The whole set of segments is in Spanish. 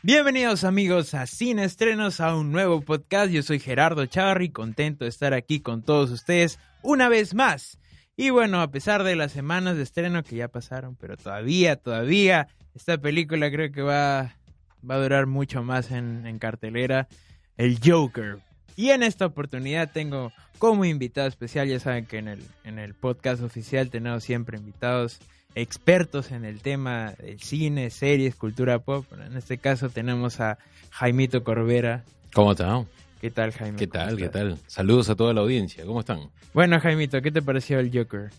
Bienvenidos amigos a Cine Estrenos, a un nuevo podcast. Yo soy Gerardo Chavarri, contento de estar aquí con todos ustedes una vez más. Y bueno, a pesar de las semanas de estreno que ya pasaron, pero todavía, todavía, esta película creo que va, va a durar mucho más en, en cartelera, el Joker. Y en esta oportunidad tengo como invitado especial, ya saben que en el, en el podcast oficial tenemos siempre invitados expertos en el tema del cine, series, cultura pop. En este caso tenemos a Jaimito Corbera. ¿Cómo están? ¿Qué tal, Jaime? ¿Qué tal? ¿Qué tal? Saludos a toda la audiencia. ¿Cómo están? Bueno, Jaimito, ¿qué te pareció el Joker?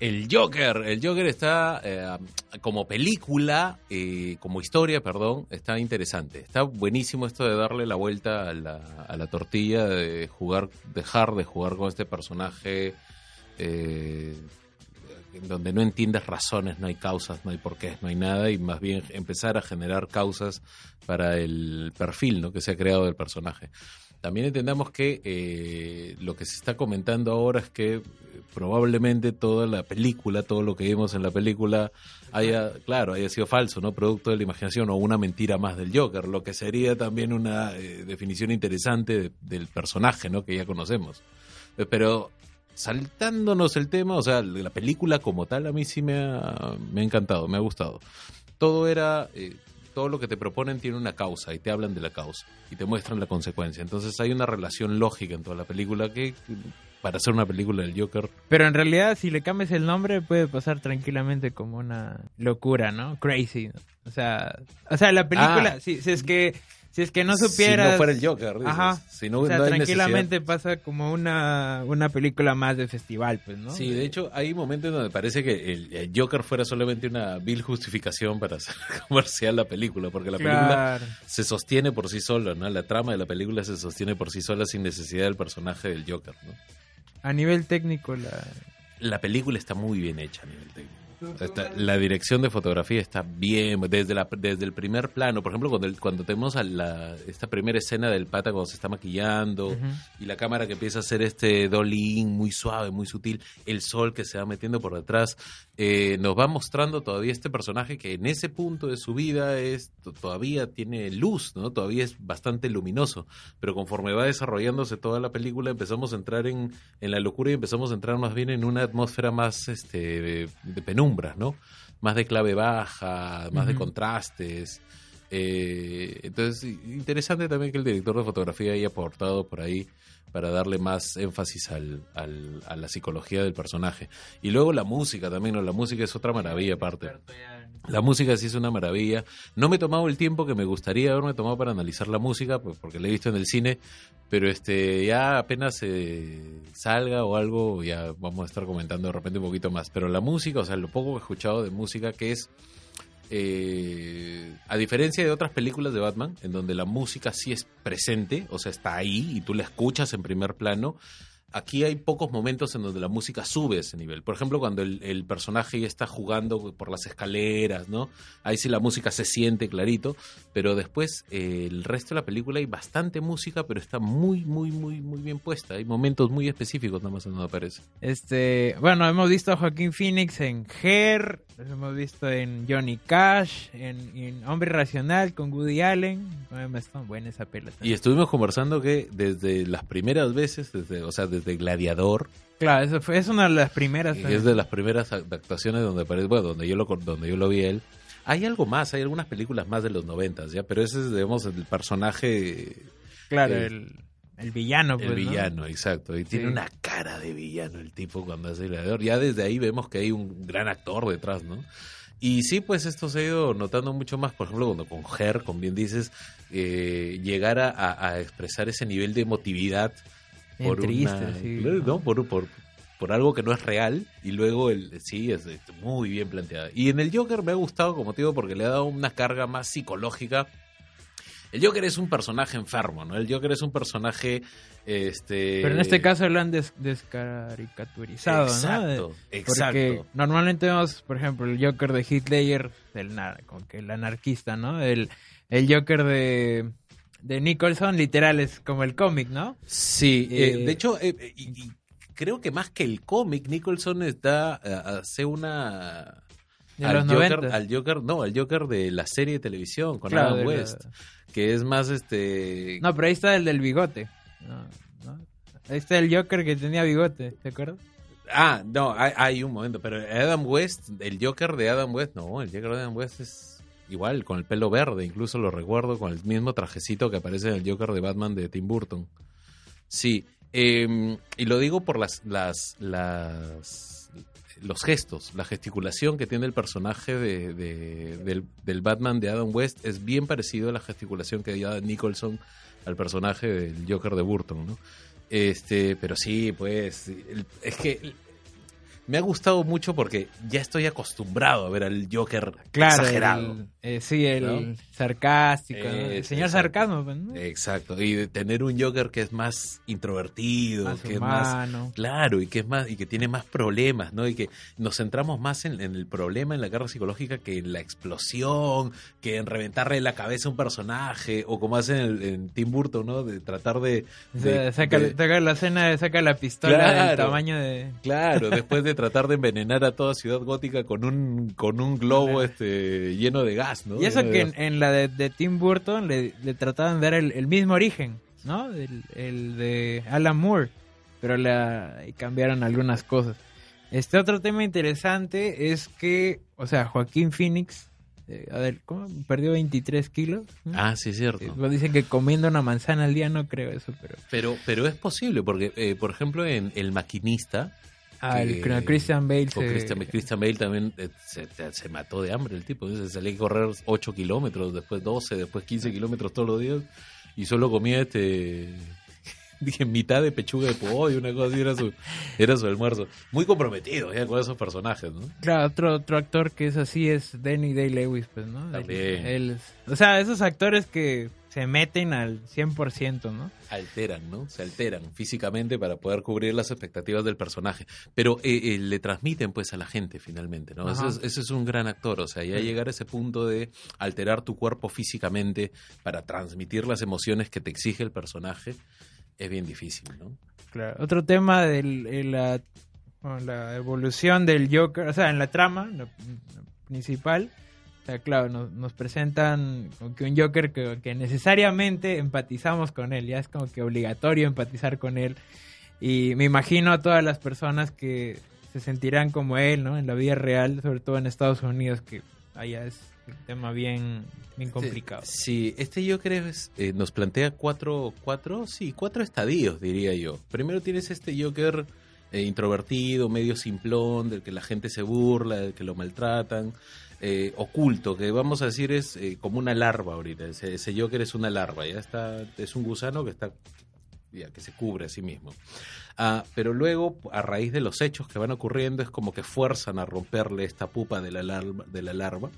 El Joker, el Joker está eh, como película, eh, como historia, perdón, está interesante. Está buenísimo esto de darle la vuelta a la, a la tortilla, de jugar, dejar de jugar con este personaje eh, donde no entiendes razones, no hay causas, no hay porqués, no hay nada, y más bien empezar a generar causas para el perfil ¿no? que se ha creado del personaje. También entendamos que eh, lo que se está comentando ahora es que eh, probablemente toda la película, todo lo que vimos en la película haya, claro, haya sido falso, ¿no? Producto de la imaginación o una mentira más del Joker, lo que sería también una eh, definición interesante de, del personaje, ¿no? Que ya conocemos. Pero saltándonos el tema, o sea, la película como tal a mí sí me ha, me ha encantado, me ha gustado. Todo era, eh, todo lo que te proponen tiene una causa y te hablan de la causa y te muestran la consecuencia. Entonces hay una relación lógica en toda la película que para hacer una película del Joker. Pero en realidad si le cambias el nombre puede pasar tranquilamente como una locura, ¿no? Crazy. ¿no? O sea, o sea, la película, Ah. si, si es que si es que no supieras Si no fuera el Joker, dices. Ajá. Si no, o sea, no tranquilamente pasa como una, una película más de festival, pues, ¿no? Sí, de hecho, hay momentos donde parece que el, el Joker fuera solamente una vil justificación para hacer comercial la película, porque la película se sostiene por sí sola, ¿no? La trama de la película se sostiene por sí sola sin necesidad del personaje del Joker, ¿no? A nivel técnico, la... La película está muy bien hecha a nivel técnico. Está- la dirección de fotografía está bien, desde, la, desde el primer plano, por ejemplo, cuando, el- cuando tenemos a la, esta primera escena del pata cuando se está maquillando y la cámara que empieza a hacer este dolly in muy suave, muy sutil, el sol que se va metiendo por detrás, eh, nos va mostrando todavía este personaje que en ese punto de su vida es to- todavía tiene luz, ¿no? Todavía es bastante luminoso, pero conforme va desarrollándose toda la película empezamos a entrar en, en la locura y empezamos a entrar más bien en una atmósfera más este de, de penumbra, ¿no? Más de clave baja, más de contrastes. Eh, entonces, interesante también que el director de fotografía haya aportado por ahí para darle más énfasis al, al- a la psicología del personaje. Y luego la música también, ¿no? La música es otra maravilla aparte. La música sí es una maravilla. No me he tomado el tiempo que me gustaría haberme tomado para analizar la música, pues, porque la he visto en el cine, pero este ya apenas eh, salga o algo, ya vamos a estar comentando de repente un poquito más. Pero la música, o sea, lo poco que he escuchado de música, que es, eh, a diferencia de otras películas de Batman, en donde la música sí es presente, o sea, está ahí y tú la escuchas en primer plano, aquí hay pocos momentos en donde la música sube ese nivel. Por ejemplo, cuando el, personaje ya está jugando por las escaleras, ¿no? Ahí sí la música se siente clarito, pero después eh, el resto de la película hay bastante música, pero está muy, muy, muy, muy bien puesta. Hay momentos muy específicos nada más en donde aparece. Este, bueno, hemos visto a Joaquín Phoenix en Her, lo hemos visto en Johnny Cash, en, en Hombre Racional con Woody Allen. Bueno, Está buena esa pela. Y estuvimos conversando que desde las primeras veces, desde, o sea, desde Gladiador, Claro, eso fue, es una de las primeras. que es de las primeras actuaciones donde aparece, bueno, donde yo lo donde yo lo vi a él. Hay algo más, hay algunas películas más de los noventas, ya, pero ese es, digamos, el personaje, Claro, el- el, el villano. el pues, ¿no? villano, exacto. Y tiene una cara de villano el tipo cuando hace gladiador. Ya desde ahí vemos que hay un gran actor detrás, ¿no? Y sí, pues esto se ha ido notando mucho más, por ejemplo, cuando con Her, como bien dices, eh, llegar a, a- a expresar ese nivel de emotividad Bien por triste, una, sí, ¿no? ¿no? Por, por, por algo que no es real y luego el sí es, es muy bien planteada. Y en el Joker me ha gustado como te digo porque le ha dado una carga más psicológica. El Joker es un personaje enfermo, ¿no? El Joker es un personaje este Pero en este caso lo han des- descaricaturizado, ¿no? Exacto, De- exacto. Porque normalmente vemos, por ejemplo, el Joker de Ledger, el, como que el anarquista, ¿no? El, el Joker de, de Nicholson, literal, es como el cómic, ¿no? Sí, eh, Eh, de hecho, eh, y- y creo que más que el cómic, Nicholson está hace una De al los Joker, 90. al Joker, no, al Joker de la serie de televisión con Claro, Adam la- West, que es más este No, pero ahí está el del bigote. No, no. Ahí está el Joker que tenía bigote, ¿te acuerdas? Ah, no, hay, hay un momento, pero Adam West, el Joker de Adam West, no, el Joker de Adam West es igual, con el pelo verde, incluso lo recuerdo con el mismo trajecito que aparece en el Joker de Batman de Tim Burton. Sí, eh, y lo digo por las, las, las, los gestos, la gesticulación que tiene el personaje de, de- del, Batman de Adam West es bien parecido a la gesticulación que da Nicholson al personaje del Joker de Burton, ¿no? Este, pero sí, pues, es que me ha gustado mucho porque ya estoy acostumbrado a ver al Joker Claro, exagerado. el- eh, sí, el ¿No? sarcástico, ¿no? el señor sarcasmo, pues, ¿no? Exacto, y de tener un Joker que es más introvertido, Más que es más. Claro, y que es más, y que tiene más problemas, ¿no? Y que nos centramos más en, en el problema, en la guerra psicológica, que en la explosión, que en reventarle la cabeza a un personaje, o como hacen en, en Tim Burton, ¿no? De tratar de. O sea, de- saca, de- saca la escena, saca la pistola del tamaño de... Claro, después de tratar de envenenar a toda Ciudad Gótica con un, con un globo este lleno de gas, ¿no? Y eso que en, en la de, de Tim Burton le, le trataban de dar el, el mismo origen, ¿no? El, el de Alan Moore, pero la, cambiaron algunas cosas. Este otro tema interesante es que, o sea, Joaquín Phoenix, eh, a ver, ¿cómo? Perdió 23 kilos. ¿no? Ah, sí, cierto. Eh, dicen que comiendo una manzana al día, no creo eso, pero... Pero, pero es posible, porque, eh, por ejemplo, en El Maquinista, Ah, Que- con el Christian Bale se- Christian, Christian Bale también eh, se, se mató de hambre el tipo. Se salía a correr 8 kilómetros, después 12, después 15 kilómetros todos los días y solo comía este. Dije, mitad de pechuga de pollo, una cosa así, era su, era su almuerzo. Muy comprometido ya con esos personajes, ¿no? Claro, otro, otro actor que es así es Danny Day-Lewis, pues, ¿no? También. Él- él es- o sea, esos actores que se meten al 100%, ¿no? Alteran, ¿no? Se alteran físicamente para poder cubrir las expectativas del personaje. Pero eh, eh, le transmiten, pues, a la gente finalmente, ¿no? Ese es, ese es un gran actor, o sea, ya llegar a ese punto de alterar tu cuerpo físicamente para transmitir las emociones que te exige el personaje es bien difícil, ¿no? Claro. Otro tema de la, bueno, la evolución del Joker, o sea, en la trama principal, o sea, claro, nos, nos presentan como que un Joker que, que necesariamente empatizamos con él, ya es como que obligatorio empatizar con él. Y me imagino a todas las personas que se sentirán como él, ¿no? En la vida real, sobre todo en Estados Unidos, que allá es un tema bien, bien complicado. Sí, este yo creo es, eh, nos plantea cuatro, cuatro, sí, cuatro estadios, diría yo. Primero tienes este Joker eh, introvertido, medio simplón, del que la gente se burla, del que lo maltratan, eh, oculto, que vamos a decir es eh, como una larva ahorita. Ese, ese Joker es una larva, ya está, es un gusano que está ya, que se cubre a sí mismo. Ah, pero luego, a raíz de los hechos que van ocurriendo, es como que fuerzan a romperle esta pupa de la larva, de la larva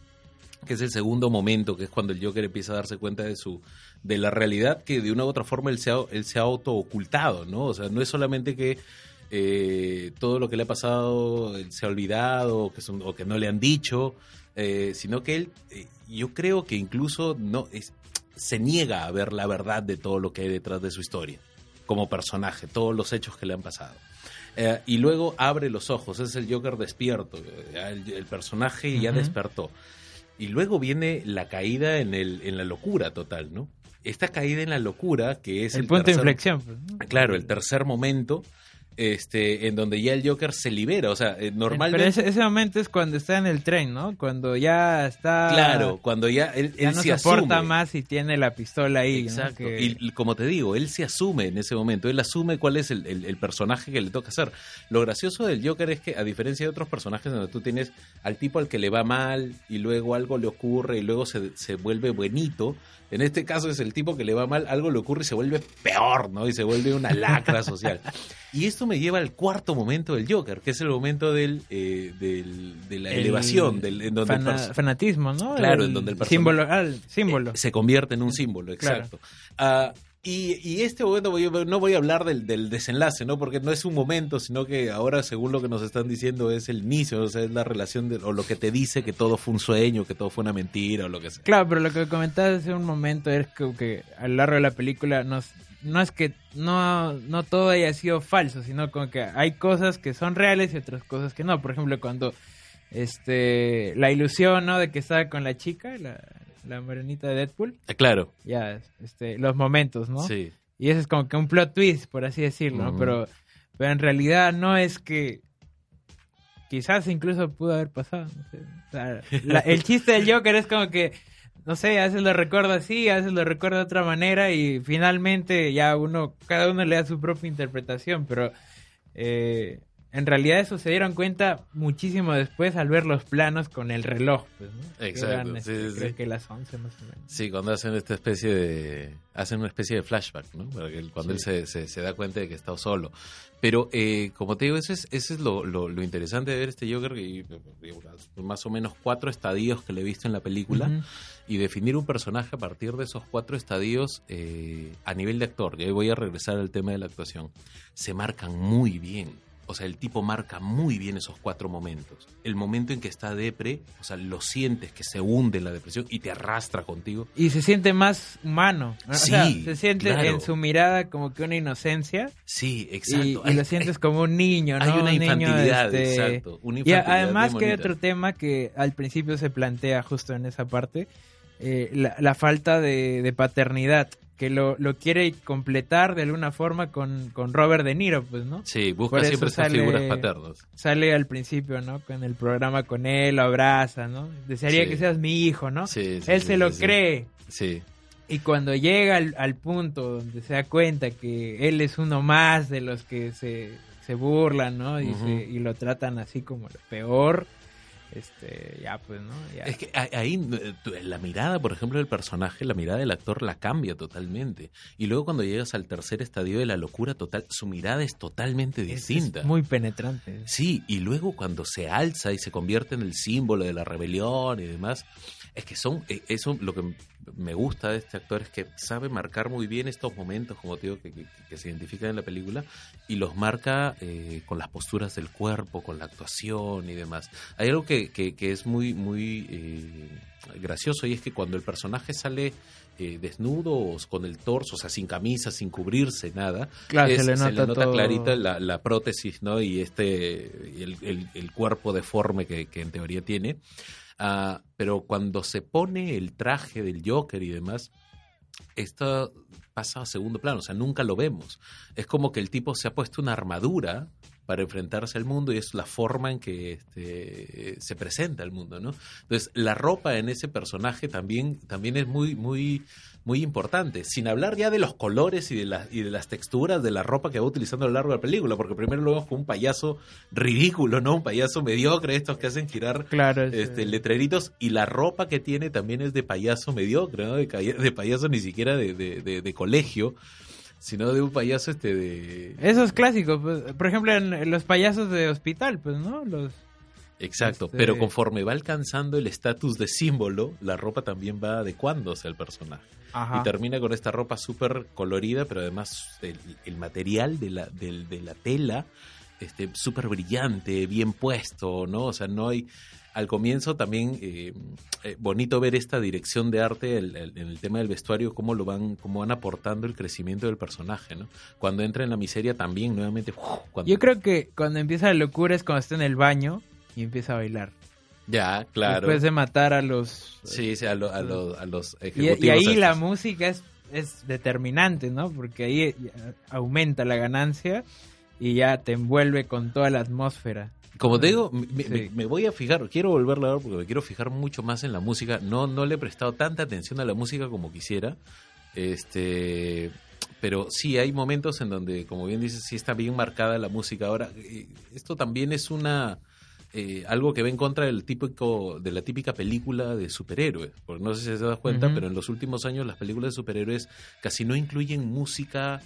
que es el segundo momento, que es cuando el Joker empieza a darse cuenta de su de la realidad que de una u otra forma él se ha, él se ha auto ocultado, ¿no? O sea, no es solamente que eh, todo lo que le ha pasado él se ha olvidado o que, son- o que no le han dicho, eh, sino que él, eh, yo creo que incluso no es, se niega a ver la verdad de todo lo que hay detrás de su historia, como personaje, todos los hechos que le han pasado. Eh, y luego abre los ojos, es el Joker despierto, el, el personaje ya despertó. Y luego viene la caída en, el, en la locura total, ¿no? Esta caída en la locura, que es el, el, punto de inflexión. pues. Claro, el tercer momento, este, en donde ya el Joker se libera. O sea, eh, normalmente. Pero ese, ese momento es cuando está en el tren, ¿no? Cuando ya está... Claro, cuando ya él, Ya él no se soporta más y tiene la pistola ahí. ¿no? Exacto. Que- y como te digo, él se asume en ese momento. Él asume cuál es el, el- el personaje que le toca hacer. Lo gracioso del Joker es que, a diferencia de otros personajes donde tú tienes al tipo al que le va mal y luego algo le ocurre y luego se, se vuelve buenito, en este caso es el tipo que le va mal, algo le ocurre y se vuelve peor, ¿no? Y se vuelve una lacra social. Y esto me lleva al cuarto momento del Joker, que es el momento del, eh, del- de la El elevación, del, en donde el Fana- perso- fanatismo, ¿no? Claro, en donde el símbolo, ah, el símbolo. eh, se convierte en un símbolo, Claro. exacto. Y, y este momento voy no voy a hablar del, del desenlace, ¿no? Porque no es un momento, sino que ahora, según lo que nos están diciendo, es el inicio, o sea, es la relación de, o lo que te dice que todo fue un sueño, que todo fue una mentira, o lo que sea. Claro, pero lo que comentabas hace un momento es que, que a lo largo de la película nos, no es que no, no todo haya sido falso, sino como que hay cosas que son reales y otras cosas que no. Por ejemplo, cuando este la ilusión, ¿no? De que estaba con la chica, la, la morenita de Deadpool, Ah, claro, ya, este, los momentos, ¿no? sí. Y ese es como que un plot twist, por así decirlo, ¿no? Pero, pero en realidad no es que quizás incluso pudo haber pasado. no sé. O sea, la- el chiste del Joker es como que, no sé, a veces lo recuerda así, a veces lo recuerda de otra manera y finalmente ya uno, cada uno le da su propia interpretación, pero eh, en realidad eso se dieron cuenta muchísimo después al ver los planos con el reloj. Pues, ¿no? Exacto, eran, sí, este, sí, creo que las 11 más o menos. Sí, cuando hacen esta especie de... Hacen una especie de flashback, ¿no? Para que él- cuando Sí. él se, se, se da cuenta de que está solo. Pero, eh, como te digo, eso es, eso es lo, lo, lo interesante de ver este Joker. Y, más o menos cuatro estadios que le he visto en la película. Ujú. y definir un personaje a partir de esos cuatro estadios eh, a nivel de actor. Y ahí voy a regresar al tema de la actuación. Se marcan muy bien. O sea, el tipo marca muy bien esos cuatro momentos. El momento en que está depre, o sea, lo sientes que se hunde en la depresión y te arrastra contigo. Y se siente más humano. ¿no? O sea, Sí, se siente claro. en su mirada como que una inocencia. Sí, Y, exacto. y Hay- lo sientes como un niño, ¿no? hay una Un niño, infantilidad, este, exacto. Una Y infantilidad además bien que hay otro tema que al principio se plantea justo en esa parte, eh, la, la falta de, de paternidad, que lo, lo quiere completar de alguna forma con, con Robert De Niro, pues, ¿no? Sí, busca siempre esas sale- figuras paternas. Sale al principio, ¿no? Con el programa con él, lo abraza, ¿no? Desearía Sí. que seas mi hijo, ¿no? Sí, sí, él se lo cree. Sí, Y cuando llega al, al punto donde se da cuenta que él es uno más de los que se, se burlan, ¿no? Y, se- y lo tratan así como lo peor, este, ya pues, ¿no? Ya. Es que ahí- eh, la mirada, por ejemplo, del personaje, la mirada del actor la cambia totalmente. Y luego cuando llegas al tercer estadio de la locura total, su mirada es totalmente Es- es distinta. muy penetrante. Sí, y luego cuando se alza y se convierte en el símbolo de la rebelión y demás, es que son, eh, eso lo que me gusta de este actor es que sabe marcar muy bien estos momentos, como te digo, que, que- que se identifican en la película, y los marca eh, con las posturas del cuerpo, con la actuación y demás. Hay algo que, que- que es muy, muy eh, gracioso y es que cuando el personaje sale eh, desnudo o con el torso, o sea, sin camisa, sin cubrirse, nada, Claro, es- se le nota, todo. clarita la, la prótesis, ¿no? Y este, el, el- el cuerpo deforme que, que en teoría tiene. Ah, pero cuando se pone el traje del Joker y demás, esto pasa a segundo plano, o sea, nunca lo vemos. Es como que el tipo se ha puesto una armadura para enfrentarse al mundo y es la forma en que este, se presenta al mundo, ¿no? Entonces, la ropa en ese personaje también, también es muy, muy, muy importante. Sin hablar ya de los colores y de, las y de las texturas de la ropa que va utilizando a lo largo de la película, porque primero vemos como un payaso ridículo, ¿no? Un payaso mediocre, estos que hacen girar Claro, es, este, letreritos y la ropa que tiene también es de payaso mediocre, ¿no? De, de payaso ni siquiera de, de- de- colegio, sino de un payaso este de... Esos clásicos, pues, por ejemplo, en los payasos de hospital, pues, ¿no? Los Exacto, este- pero conforme va alcanzando el estatus de símbolo, la ropa también va adecuándose al personaje. Ajá. Y termina con esta ropa súper colorida, pero además el, el material de la, del- de la tela este súper brillante, bien puesto, ¿no? O sea, no hay... Al comienzo también eh, eh, bonito ver esta dirección de arte el- el- en el tema del vestuario, cómo lo van, cómo van aportando el crecimiento del personaje, ¿no? Cuando entra en la miseria también, nuevamente, ¡uf! cuando, Yo creo que cuando empieza la locura es cuando está en el baño y empieza a bailar. ya, claro. Después de matar a los... Sí, sí, a, lo- a los- a los Y, ejecutivos. y ahí la música es, es determinante, ¿no? Porque ahí ya aumenta la ganancia y ya te envuelve con toda la atmósfera. Como te digo, me, Sí. me- me voy a fijar, quiero volverla a ver porque me quiero fijar mucho más en la música. No, no le he prestado tanta atención a la música como quisiera. Este, pero sí hay momentos en donde, como bien dices, sí está bien marcada la música. Ahora, eh, esto también es una eh, algo que va en contra del típico, de la típica película de superhéroes. Porque no sé si se das cuenta, pero en los últimos años las películas de superhéroes casi no incluyen música.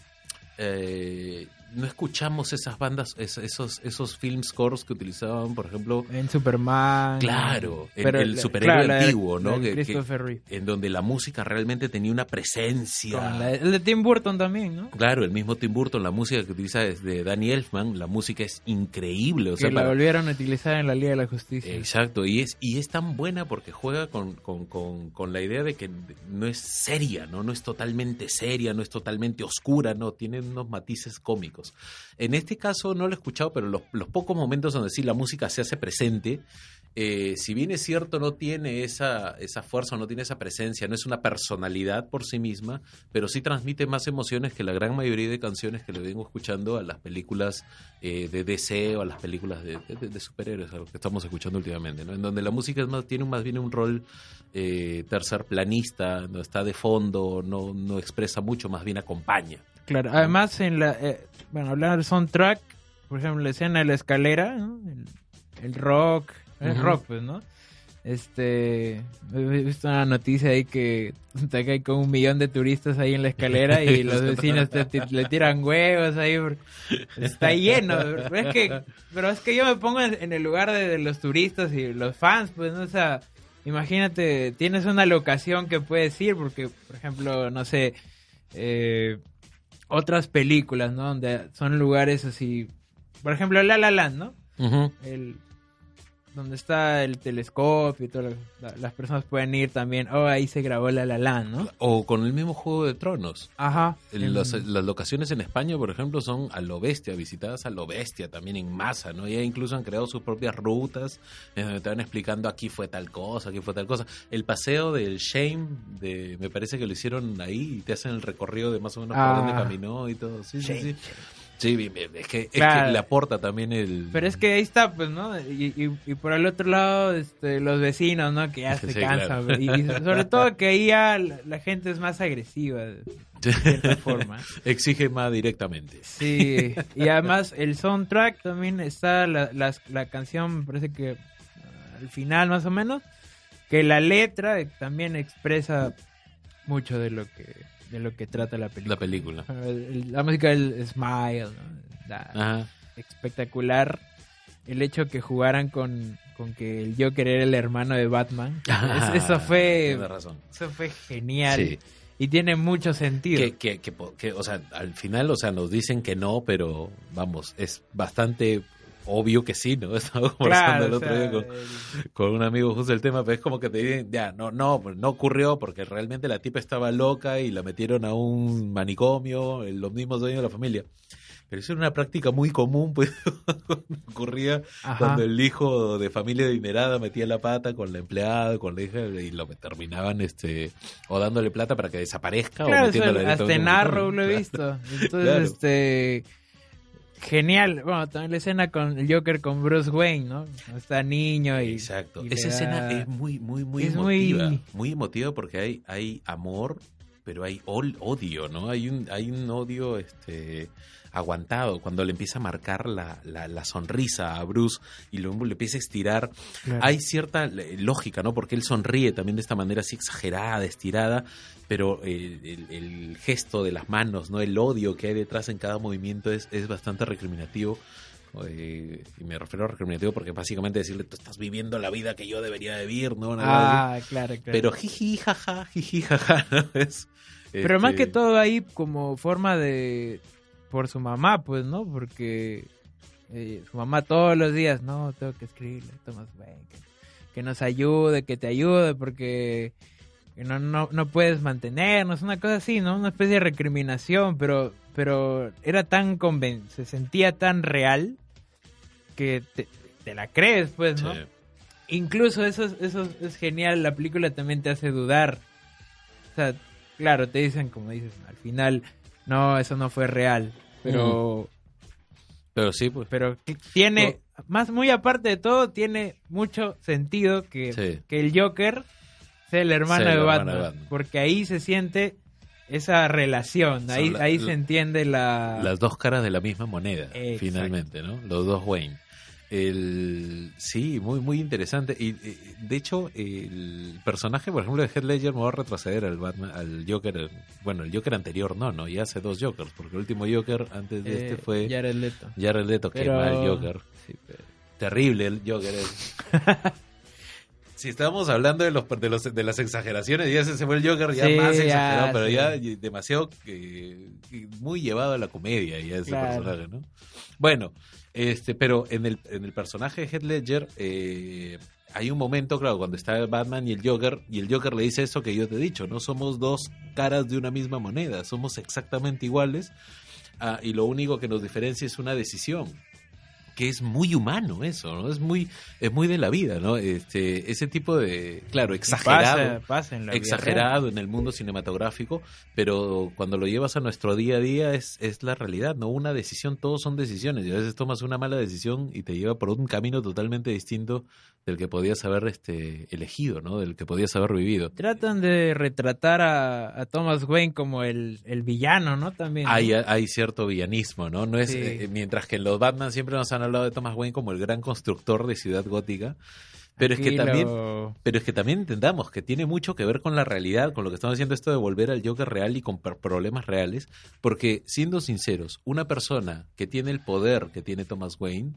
eh, no escuchamos esas bandas, es- esos, esos film scores que utilizaban, por ejemplo, En Superman. Claro, en Pero el superhéroe claro, la de- antiguo, ¿no? Que- que- Christopher Reeve. en donde la música realmente tenía una presencia. La- el de Tim Burton también, ¿no? Claro, el mismo Tim Burton, la música que utiliza es de Danny Elfman, la música es increíble. O sea, que la para- volvieron a utilizar en la Liga de la Justicia. Exacto, y es, y es tan buena porque juega con, con, con, con la idea de que no es seria, ¿no? No es totalmente seria, no es totalmente oscura, no, tiene unos matices cómicos. En este caso no lo he escuchado, pero los, los pocos momentos donde sí la música se hace presente, eh, si bien es cierto, no tiene esa, esa fuerza, no tiene esa presencia, no es una personalidad por sí misma, pero sí transmite más emociones que la gran mayoría de canciones que le vengo escuchando a las películas eh, de DC o a las películas de, de- de superhéroes, a lo que estamos escuchando últimamente, ¿no? En donde la música es más, tiene más bien un rol eh, tercerplanista, no está de fondo, no, no expresa mucho, más bien acompaña. Claro, además en la... eh, bueno, hablando del soundtrack, por ejemplo, la escena de la escalera, ¿no? el, el rock, Ujú. rock, pues, ¿no? Este, he visto una noticia ahí que, hay como un millón de turistas ahí en la escalera y los vecinos te- te- le tiran huevos ahí. porque Está lleno. Pero es que, pero es que yo me pongo en, en el lugar de, de los turistas y los fans, pues, ¿no? O sea, imagínate, tienes una locación que puedes ir porque, por ejemplo, no sé, eh, otras películas, ¿no? Donde son lugares así, por ejemplo, La La Land, ¿no? el donde está el telescopio y todo la- las personas pueden ir también oh ahí se grabó la la Land, ¿no? O con el mismo Juego de Tronos. ajá El- Las, En- las locaciones en España, por ejemplo, son a lo bestia, visitadas a lo bestia, también en masa, ¿no? Ya incluso han creado sus propias rutas, en donde te van explicando aquí fue tal cosa, aquí fue tal cosa. El paseo del Shame, de, me parece que lo hicieron ahí y te hacen el recorrido de más o menos Ah. por donde caminó y todo. Sí, sí, sí. Sí, es que, es Claro. que le aporta también el... pero es que ahí está pues no y, y, y por el otro lado este los vecinos no que ya se Sí, cansan claro. y, y sobre todo que ahí ya la, la gente es más agresiva de cierta forma Exige más directamente. Sí, y además el soundtrack también está la, las- la canción, me parece que al final más o menos, que la letra también expresa mucho de lo que de lo que trata la película. La película. El- el- la música del Smile, Ajá. espectacular. El hecho que jugaran con, con que el Joker era el hermano de Batman. Es- eso fue razón. eso fue genial. Sí. Y tiene mucho sentido. Que, que, que, que, o sea, al final, o sea, nos dicen que no, pero vamos, es bastante obvio que sí, ¿no? Estaba conversando Claro, el o otro sea, día con, el- con un amigo justo el tema, pero es como que te dicen, ya, no, no, pues no ocurrió porque realmente la tipa estaba loca y la metieron a un manicomio, en los mismos dueños de la familia. Pero eso era una práctica muy común, pues ocurría Ajá. cuando el hijo de familia adinerada metía la pata con la empleada, con la hija y lo terminaban este o dándole plata para que desaparezca Claro, o eso, metiéndola hasta directamente en. Arrow lo he visto. Entonces, Claro. este. Genial. Bueno, también la escena con el Joker con Bruce Wayne, ¿no? Está niño y. Exacto. y Esa escena es muy, muy, muy es muy- emotiva. Muy... emotiva porque hay, hay amor, pero hay odio, ¿no? Hay un, hay un odio este aguantado cuando le empieza a marcar la, la, la sonrisa a Bruce y luego le empieza a estirar Claro. hay cierta lógica, ¿no? Porque él sonríe también de esta manera así exagerada, estirada, pero eh, el, el gesto de las manos, ¿no? El odio que hay detrás en cada movimiento es, es bastante recriminativo. Eh, y me refiero a recriminativo porque básicamente decirle, tú estás viviendo la vida que yo debería vivir, ¿no? Así. Ah, claro, claro. Pero jiji, jaja, jiji, jaja, ¿no? Es, Pero más este, que todo ahí como forma de... Por su mamá, pues, ¿no? Porque eh, su mamá todos los días, no, tengo que escribirle, Wayne, que, que nos ayude, que te ayude, porque que no, no, no puedes mantenernos, una cosa así, ¿no? Una especie de recriminación, pero, pero era tan conven se sentía tan real que te, te la crees, pues, ¿no? sí. Incluso eso, es- eso es- genial, la película también te hace dudar. O sea, claro, te dicen, como dices, al final, no, eso no fue real. Pero, Pero sí, pues. pero tiene, más muy aparte de todo, tiene mucho sentido que, Sí. que el Joker sea el hermano, Batman, de Batman. Porque ahí se siente esa relación, ahí, la- ahí la- se entiende la... Las dos caras de la misma moneda, Exacto. finalmente, ¿no? Los dos Wayne. El, sí, muy muy interesante. Y eh, de hecho, el personaje, por ejemplo, de Heath Ledger me va a retroceder al Batman, al Joker, eh, bueno, el Joker anterior no, no, ya hace dos Jokers, porque el último Joker antes de este Eh, fue Jared Leto. Jared Leto, que Pero- mal Joker. Sí, pero- Terrible el Joker. si estábamos hablando de los de los de las exageraciones, ya se fue el Joker ya Sí, más ya, exagerado, pero sí. ya demasiado eh, muy llevado a la comedia ya ese Claro. personaje, ¿no? Bueno, este, pero en el en el personaje de Heath Ledger eh, hay un momento, claro, cuando está Batman y el Joker, y el Joker le dice eso que yo te he dicho, ¿no? Somos dos caras de una misma moneda, somos exactamente iguales, ah, y lo único que nos diferencia es una decisión que es muy humano eso, ¿no? Es muy, es muy de la vida, ¿no? Este, ese tipo de, claro, exagerado, Pasa, pasa en exagerado en el mundo cinematográfico, pero cuando lo llevas a nuestro día a día es, es la realidad, ¿no? Una decisión, todos son decisiones, y a veces tomas una mala decisión y te lleva por un camino totalmente distinto del que podías haber este, elegido, ¿no? Del que podías haber vivido. Tratan de retratar a, a Thomas Wayne como el, el villano, ¿no? También. ¿no? Hay, hay cierto villanismo, ¿no? No es Sí. eh, mientras que en los Batman siempre nos han hablado de Thomas Wayne como el gran constructor de ciudad gótica, pero es que también pero es que también entendamos que tiene mucho que ver con la realidad, con lo que estamos haciendo esto de volver al Joker real y con problemas reales, porque siendo sinceros, una persona que tiene el poder que tiene Thomas Wayne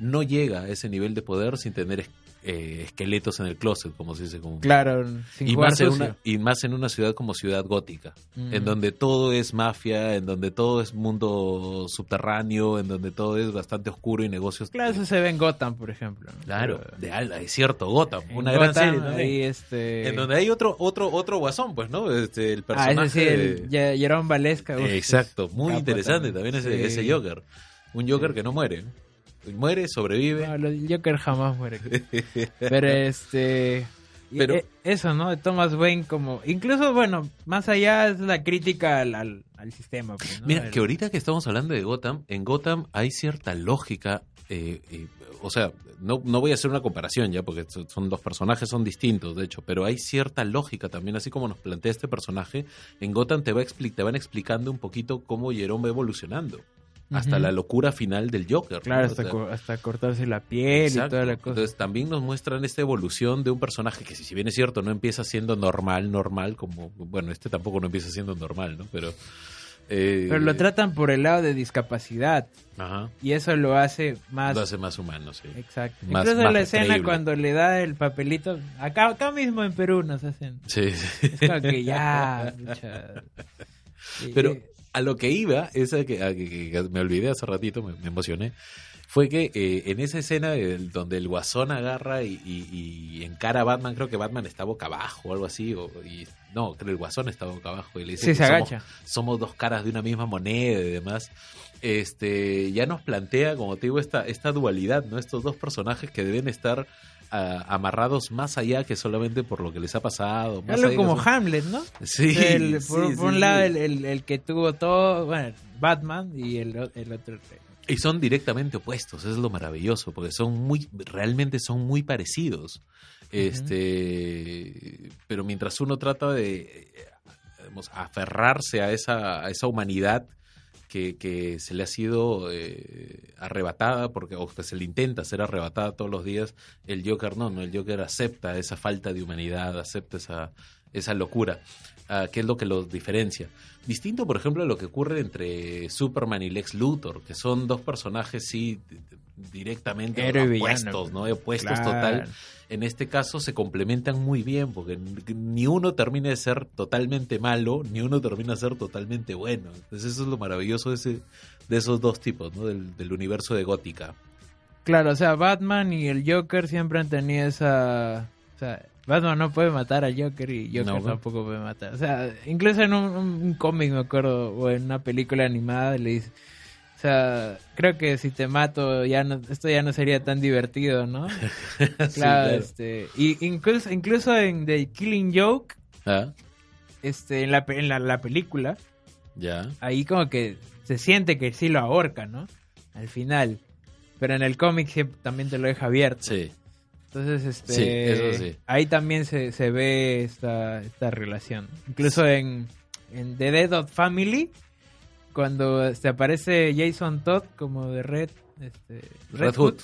no llega a ese nivel de poder sin tener es- eh, esqueletos en el closet, como se dice comúnmente. Claro, sin y más, en una, y más en una ciudad como Ciudad Gótica, Mm. en donde todo es mafia, en donde todo es mundo subterráneo, en donde todo es bastante oscuro y negocios. Claro, eso se ve en Gotham, por ejemplo. ¿no? Claro, Pero de Alda, es cierto, Gotham, en una gran serie ahí, este... En donde hay otro otro otro guasón, pues, ¿no? Este, el Ah, personaje. de- Ye- Jerome Valesca. uf, Exacto, muy interesante también. también, ese, Sí. ese Joker. Un Joker que no muere. Muere, sobrevive. No, el Joker jamás muere. Pero este. Pero- e- eso, ¿no? De Thomas Wayne como. Incluso, bueno, más allá es la crítica al, al, al sistema. pues, ¿no? Mira, que ahorita que estamos hablando de Gotham, en Gotham hay cierta lógica. eh, eh, o sea, no, no voy a hacer una comparación ya, porque son- los personajes son distintos, de hecho, pero hay cierta lógica también, así como nos plantea este personaje. En Gotham te, va expli- te van explicando un poquito cómo Jerome va evolucionando. Hasta la locura final del Joker. Claro, ¿no? O hasta, sea, co- hasta cortarse la piel Exacto. y toda la cosa. Entonces también nos muestran esta evolución de un personaje que si, bien es cierto no empieza siendo normal, normal, como, bueno, este tampoco no empieza siendo normal, ¿no? Pero... eh, Pero lo tratan por el lado de discapacidad. Ajá. Y eso lo hace más. Lo hace más humano, sí. Exacto. más- Incluso más la escena creíble. cuando le da el papelito. Acá, acá mismo en Perú nos hacen. Sí, sí. Es como que ya. Pero a lo que iba, esa que, a que- que me olvidé hace ratito, me, me emocioné, fue que eh, en esa escena donde el guasón agarra y, y- y encara a Batman, creo que Batman está boca abajo o algo así, o, y, no, creo que el guasón está boca abajo y le dice Sí, que se somos- agacha. somos dos caras de una misma moneda y demás, este ya nos plantea, como te digo, esta, esta dualidad, ¿no? Estos dos personajes que deben estar ah, amarrados más allá que solamente por lo que les ha pasado. Más Algo como son- Hamlet, ¿no? Sí, El- por, sí, por sí, un lado, el, el- el que tuvo todo, bueno, Batman y el, el otro. Y son directamente opuestos, eso es lo maravilloso, porque son muy, realmente son muy parecidos. Este, pero mientras uno trata de eh, digamos, aferrarse a esa, a esa humanidad que, que se le ha sido eh, arrebatada, porque, o que se le intenta ser arrebatada todos los días, el Joker no, no, el Joker acepta esa falta de humanidad, acepta esa, esa locura, que es lo que los diferencia. Distinto, por ejemplo, a lo que ocurre entre Superman y Lex Luthor, que son dos personajes, sí, directamente Héroe y villano. opuestos, ¿no? Opuestos Claro. total. En este caso se complementan muy bien, porque ni uno termina de ser totalmente malo, ni uno termina de ser totalmente bueno. Entonces eso es lo maravilloso de, ese, de esos dos tipos, ¿no? Del, del universo de Gótica. Claro, o sea, Batman y el Joker siempre han tenido esa... O sea, Batman no puede matar al Joker y Joker tampoco puede matar. O sea, incluso en un, cómic, me acuerdo, o en una película animada, le dice... O sea, creo que si te mato, ya no, esto ya no sería tan divertido, ¿no? Sí, Claro, este... Y incluso, incluso en The Killing Joke, Ah, este, en, la, en la, la película, Ya. ahí como que se siente que sí lo ahorca, ¿no? Al final. Pero en el cómic también te lo deja abierto. Sí. Entonces, este, Sí, eso sí. ahí también se, se ve esta, esta relación. Incluso en, en The Dead of Family, cuando este, aparece Jason Todd como de Red, este, Red Hood.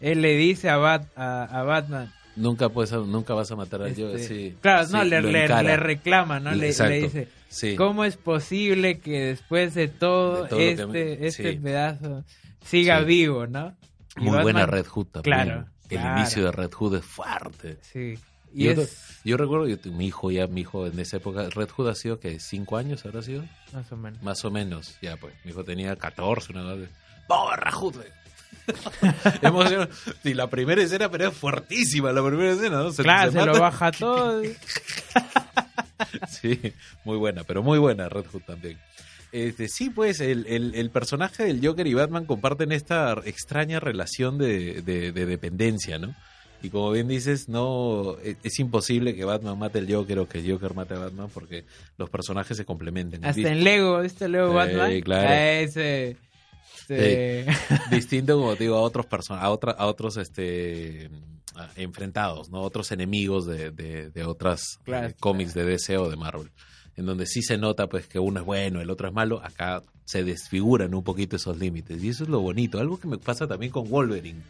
él le dice a, Bat, a, a Batman, Nunca, puedes, nunca vas a matar al este, Joker, sí. claro, Sí, no, le, le- reclama, ¿no? Le, le dice, Sí. ¿cómo es posible que después de todo, De este, me- este pedazo siga vivo, ¿no? Y Muy buena Red Hood también. Claro, El inicio de Red Hood es fuerte. Sí. Y Yo, es yo recuerdo, yo, mi hijo ya, mi hijo en esa época, Red Hood ha sido que cinco años habrá sido, más o menos. más o menos, ya pues, mi hijo tenía 14, una cosa. ¡Vamos, Red Hood! güey! Emocionado. Sí, la primera escena, pero es fuertísima la primera escena, ¿no? Se- claro, se se, lo baja todo. Sí, muy buena, pero muy buena Red Hood también. Este, sí, pues el, el- el personaje del Joker y Batman comparten esta extraña relación de, de- de dependencia, ¿no? Y como bien dices, no es, es imposible que Batman mate al Joker o que el Joker mate a Batman porque los personajes se complementan. Hasta en Lego, ¿viste Lego Sí, Batman? claro. Ah, Ese, ese- distinto como te digo a otros a otra, a otros este a- enfrentados no otros enemigos de, de, de otras Claro. eh, cómics de DC o de Marvel en donde sí se nota pues que uno es bueno el otro es malo acá se desfiguran un poquito esos límites y eso es lo bonito algo que me pasa también con Wolverine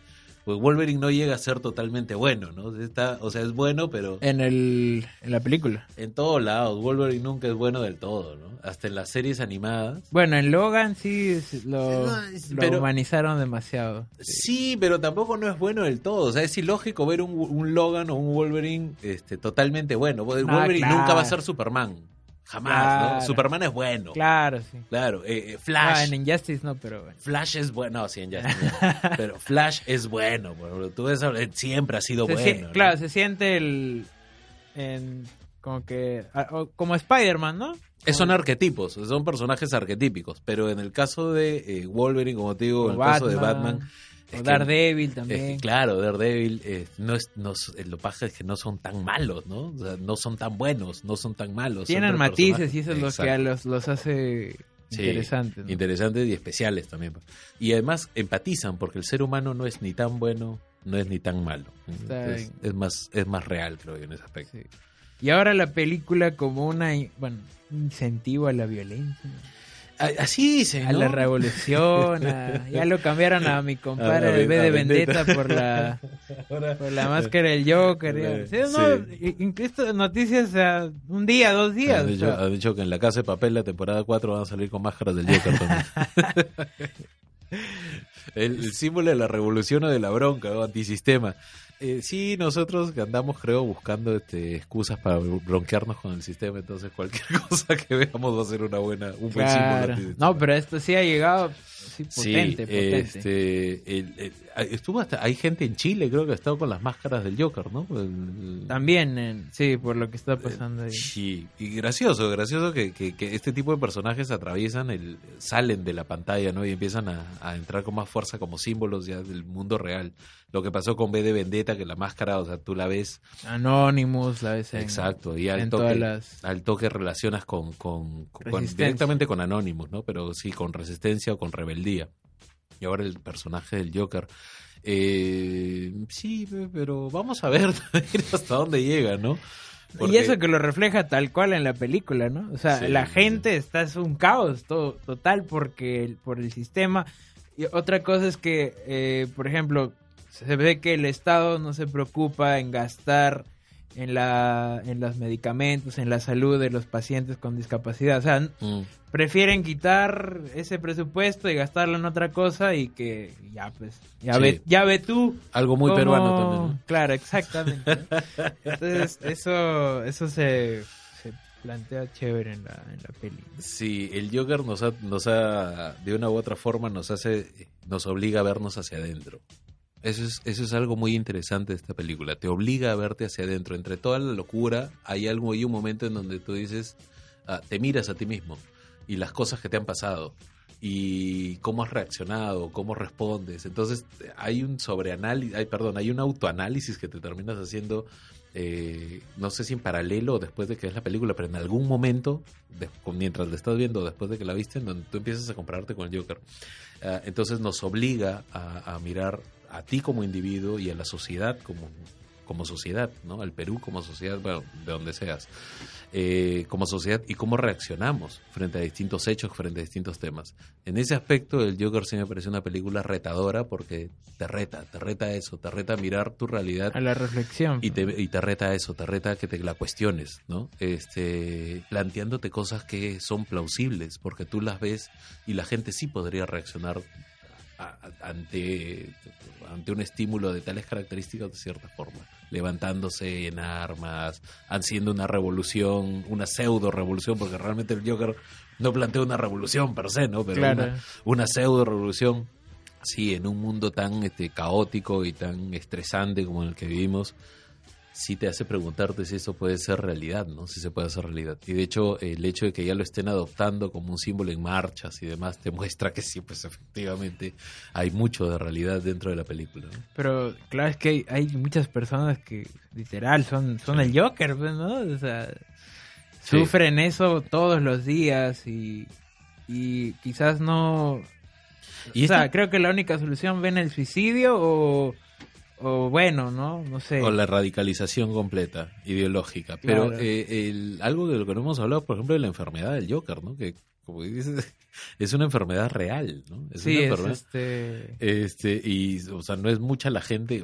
pues Wolverine no llega a ser totalmente bueno no está o sea es bueno pero en, el, en la película. en todos lados Wolverine nunca es bueno del todo no hasta en las series animadas Bueno, en Logan sí lo, No, es- lo pero- humanizaron demasiado. Sí, pero tampoco no es bueno del todo. O sea, es ilógico ver un, un Logan o un Wolverine este, totalmente bueno. Ah, Wolverine claro. nunca va a ser Superman. Jamás, Claro. ¿no? Superman es bueno. Claro, sí. Claro. eh, eh, Ah, Flash. en Injustice no, pero bueno. Flash es bueno. No, sí, en Justice no. Pero Flash es bueno. Tú ves, eh, siempre ha sido Se bueno. Claro, se siente el... En, como que... ah, Como Spider-Man, ¿no? Eh, Son arquetipos, son personajes arquetípicos. Pero en el caso de eh, Wolverine, como te digo, en el caso de Batman. Es O Daredevil Es también. que, claro, Daredevil eh, no es, no, es- lo paja es que no son tan malos, ¿no? O sea, no son tan buenos, no son tan malos. Tienen matices personajes- y eso es lo que a los, los hace Sí, interesantes. ¿no? Interesantes y especiales también. Y además empatizan porque el ser humano no es ni tan bueno, no es ni tan malo. Entonces, es más es más real, creo yo, en ese aspecto. Sí. Y ahora la película como una, bueno, incentivo a la violencia, Así dicen, a ¿no? la revolución, a- ya lo cambiaron a mi A- compadre a- de B a de Vendetta. Vendetta por la, Ahora- por la máscara del Joker. Sí, Sí. no, incluso noticias a un día, dos días. Dicho, han dicho que en la casa de papel la temporada 4 van a salir con máscaras del Joker también. el, el símbolo de la revolución o de la bronca, o antisistema. Eh, sí, nosotros andamos, creo, buscando este, excusas para bronquearnos con el sistema, entonces cualquier cosa que veamos va a ser una buena, un buen símbolo. No, pero esto sí ha llegado sí, Sí, potente, potente. este, el- el- estuvo hasta, hay gente en Chile, creo que ha estado con las máscaras del Joker, ¿no? El- También, en- sí, por lo que está pasando ahí. Sí, y gracioso, gracioso que, que- que este tipo de personajes atraviesan el, salen de la pantalla, ¿no? Y empiezan a, a entrar con más fuerza como símbolos ya del mundo real. Lo que pasó con B de Vendetta, que la máscara, o sea, tú la ves, Anonymous, la vez en, exacto, y al en toque, todas las... al toque relacionas con, con, directamente con Anonymous, ¿no? Pero sí, con resistencia o con rebeldía. Y ahora el personaje del Joker. Eh, sí, pero vamos a ver hasta dónde llega, ¿no? Y eso que lo refleja tal cual en la película, ¿no? O sea, Sí, la sí, gente está es un caos todo, total porque el- por el sistema. Y otra cosa es que, eh, por ejemplo, se ve que el Estado no se preocupa en gastar en la en los medicamentos, en la salud de los pacientes con discapacidad. O sea, Mm. Prefieren quitar ese presupuesto y gastarlo en otra cosa y que ya pues ya Sí. ve ya ve tú Algo muy cómo- peruano también. ¿no? Claro, exactamente. Entonces, eso, eso se, se plantea chévere en la, en la peli. Sí, el Joker nos ha, nos ha, de una u otra forma, nos hace, nos obliga a vernos hacia adentro. Eso es, eso es algo muy interesante de esta película. Te obliga a verte hacia adentro. Entre toda la locura, hay algo, hay un momento en donde tú dices, ah, te miras a ti mismo y las cosas que te han pasado y cómo has reaccionado, cómo respondes. Entonces, hay un sobreanálisis, hay, perdón, hay un autoanálisis que te terminas haciendo eh, no sé si en paralelo o después de que ves la película, pero en algún momento, mientras la estás viendo, después de que la viste, donde tú empiezas a compararte con el Joker. Ah, entonces nos obliga a mirar a ti como individuo y a la sociedad como, como sociedad, ¿no? Al Perú como sociedad, bueno, de donde seas, eh, como sociedad y cómo reaccionamos frente a distintos hechos, frente a distintos temas. En ese aspecto, el Joker sí me parece una película retadora porque te reta, te reta eso, te reta a mirar tu realidad. A la reflexión. Y te, y te reta eso, te reta a que te la cuestiones, ¿no? Este, planteándote cosas que son plausibles, porque tú las ves y la gente sí podría reaccionar ante, ante un estímulo de tales características de cierta forma, levantándose en armas, haciendo una revolución, una pseudo revolución, porque realmente el Joker no plantea una revolución per se, ¿no? Pero una, una pseudo revolución, sí, en un mundo tan este, caótico y tan estresante como el que vivimos, sí te hace preguntarte si eso puede ser realidad, ¿no? Si se puede hacer realidad. Y de hecho, el hecho de que ya lo estén adoptando como un símbolo en marchas y demás, te muestra que sí, pues efectivamente hay mucho de realidad dentro de la película. Pero claro, es que hay, muchas personas que literal son, son el Joker, pues, ¿no? O sea, sufren eso todos los días y, y quizás no... ¿Y o sea, creo que la única solución ven el suicidio o o bueno, ¿no? No sé. O la radicalización completa, ideológica. Pero eh, algo de lo que no hemos hablado, por ejemplo, de la enfermedad del Joker, ¿no? Que, como dices, es una enfermedad real, ¿no? Es sí, una este... este... Y, o sea, no es mucha la gente,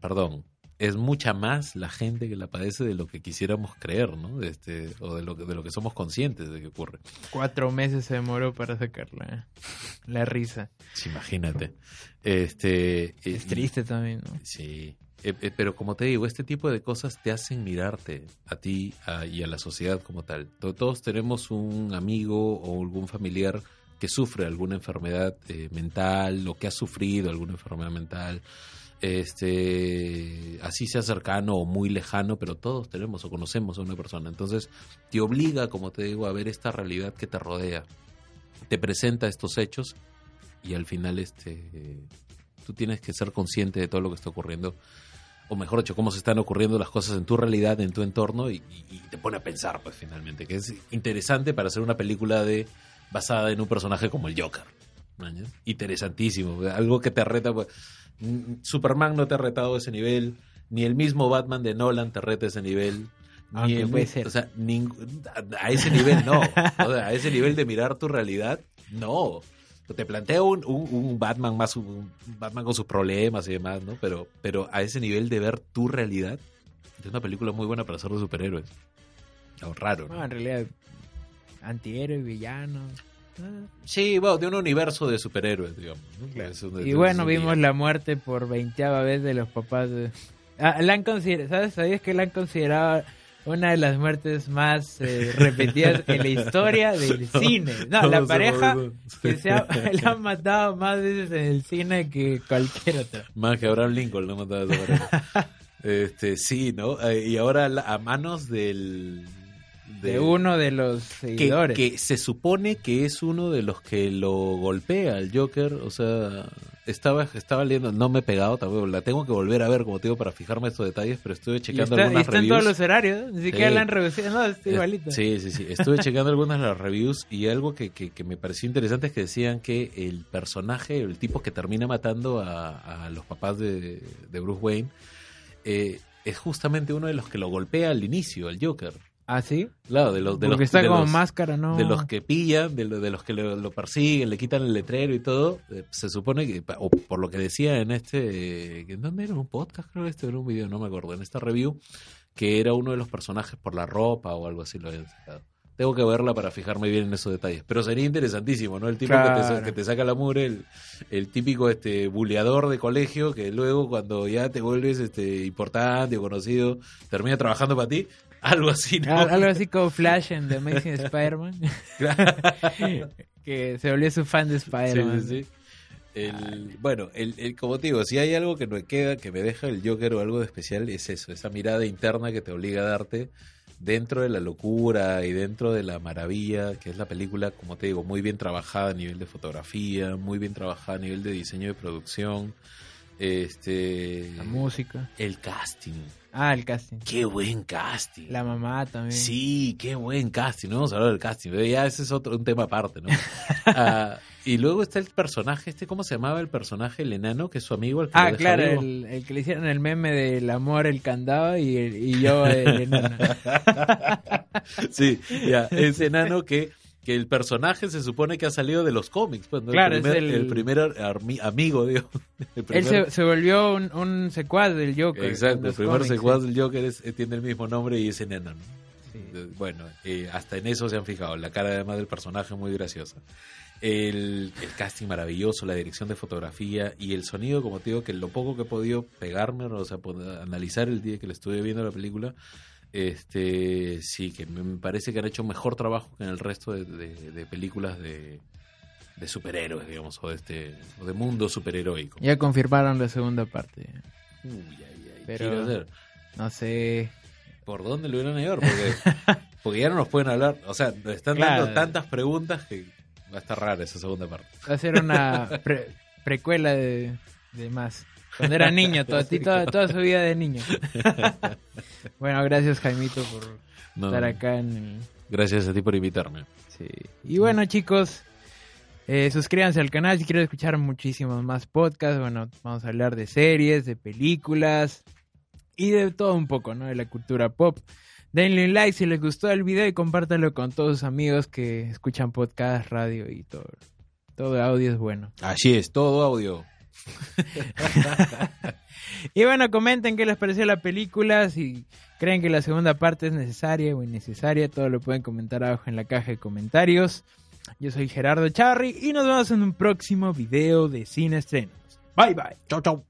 perdón, es mucha más la gente que la padece de lo que quisiéramos creer, ¿no? Este, o de lo, que, de lo que somos conscientes de que ocurre. Cuatro meses se demoró para sacarla, la risa. imagínate. Este, es triste también, ¿no? Sí. Eh, eh, pero como te digo, este tipo de cosas te hacen mirarte a ti y a la sociedad como tal. Todos tenemos un amigo o algún familiar que sufre alguna enfermedad eh, mental o que ha sufrido alguna enfermedad mental este, así sea cercano o muy lejano, pero todos tenemos o conocemos a una persona. Entonces, te obliga, como te digo, a ver esta realidad que te rodea. Te presenta estos hechos y al final este, tú tienes que ser consciente de todo lo que está ocurriendo. O mejor dicho, cómo se están ocurriendo las cosas en tu realidad, en tu entorno, y, te pone a pensar, pues finalmente, que es interesante para hacer una película de basada en un personaje como el Joker. Interesantísimo, algo que te reta. Pues, Superman no te ha retado ese nivel, ni el mismo Batman de Nolan te reta ese nivel. Ni puede ser. O sea, a ese nivel no. a ese nivel de mirar tu realidad, no. Te planteo un, un, Batman más un Batman con sus problemas y demás, ¿no? Pero, pero a ese nivel de ver tu realidad, es una película muy buena para hacer de superhéroes. Algo raro, ¿no? en realidad, antihéroe, villano. Sí, bueno, de un universo de superhéroes, digamos. y bueno, vimos la muerte por veinteava vez de los papás de... Ah, la han considerado, ¿sabes? ¿Sabías que la han considerado una de las muertes más eh, repetidas en la historia del cine? No, la pareja que se ha, la han matado más veces en el cine que cualquier otra. Más que Abraham Lincoln lo ha matado a esa pareja. este, sí, ¿no? Eh, y ahora a manos del de, uno de los seguidores. Que, se supone que es uno de los que lo golpea al Joker. O sea, estaba, estaba leyendo, no me he pegado tampoco, la tengo que volver a ver, como te digo, para fijarme estos detalles, pero estuve checando está, algunas y está en todos los horarios, ni siquiera la han reducido, no, está igualito. Sí, sí, sí, estuve checando algunas de las reviews y algo que, que, me pareció interesante es que decían que el personaje, el tipo que termina matando a, a los papás de, de Bruce Wayne, eh, es justamente uno de los que lo golpea al inicio, al Joker. ¿Ah, sí? Claro, de los, de Porque los, está como máscara, ¿no? De los que pillan, de, de los que lo, persiguen, le quitan el letrero y todo. Eh, se supone que, o por lo que decía en este, ¿en dónde era? ¿Un podcast? Creo que este era un video, no me acuerdo. En esta review, que era uno de los personajes por la ropa o algo así lo habían sacado. Tengo que verla para fijarme bien en esos detalles. Pero sería interesantísimo, ¿no? El tipo que, te, saca la mure, el, el, típico este buleador de colegio que luego cuando ya te vuelves este importante o conocido, termina trabajando para ti algo así, ¿no? Algo así como Flash en The Amazing Spider-Man. que se volvió su fan de Spider-Man. Sí, sí, El, bueno, el, como te digo, si hay algo que me queda, que me deja el Joker o algo de especial, es eso, esa mirada interna que te obliga a darte dentro de la locura y dentro de la maravilla, que es la película, como te digo, muy bien trabajada a nivel de fotografía, muy bien trabajada a nivel de diseño de producción, Este. La música. El casting. Ah, el casting. Qué buen casting. La mamá también. Sí, qué buen casting. No vamos a hablar del casting. pero Ya ese es otro un tema aparte, ¿no? Ah, y luego está el personaje, este, ¿cómo se llamaba el personaje, el enano, que es su amigo? El que Ah, claro, el que le hicieron el meme del amor, el candado y, el- y yo el enano. Sí, ya, ese enano que, que el personaje se supone que ha salido de los cómics. Pues, ¿no? Claro, el, es el- el primer amigo, digo. Él se, se volvió un, un secuaz del Joker. Exacto, el primer cómics, secuaz sí. del Joker es- eh, tiene el mismo nombre y es enano. ¿no? Sí. Bueno, eh, hasta en eso se han fijado. La cara además del personaje muy graciosa. El, el casting maravilloso, la dirección de fotografía y el sonido, como te digo, que lo poco que he podido pegarme, o sea, analizar el día que le estuve viendo la película, este sí, que me parece que han hecho mejor trabajo que en el resto de, de- de películas de, de superhéroes, digamos, o de, este, o de mundo superheroico. Ya confirmaron la segunda parte. Uy, ay, ay, Pero- ver. No sé. ¿Por dónde lo a llevar? Porque, porque ya no nos pueden hablar. O sea, nos están Claro. dando tantas preguntas que va a estar rara esa segunda parte. Va a ser una pre- precuela de, de más. Cuando era niño, toda, toda, toda su vida de niño. bueno, gracias Jaimito por No, estar acá en el... Gracias a ti por invitarme. Sí. Y bueno, chicos, eh, suscríbanse al canal si quieren escuchar muchísimos más podcasts. Bueno, vamos a hablar de series, de películas y de todo un poco, ¿no? De la cultura pop. Denle un like si les gustó el video y compártanlo con todos sus amigos que escuchan podcast, radio y todo. Todo audio es bueno. Así es, todo audio. Y bueno, comenten qué les pareció la película, si creen que la segunda parte es necesaria o innecesaria, todo lo pueden comentar abajo en la caja de comentarios. Yo soy Gerardo Charry y nos vemos en un próximo video de Cine Estrenos. Bye bye. Chau, chau.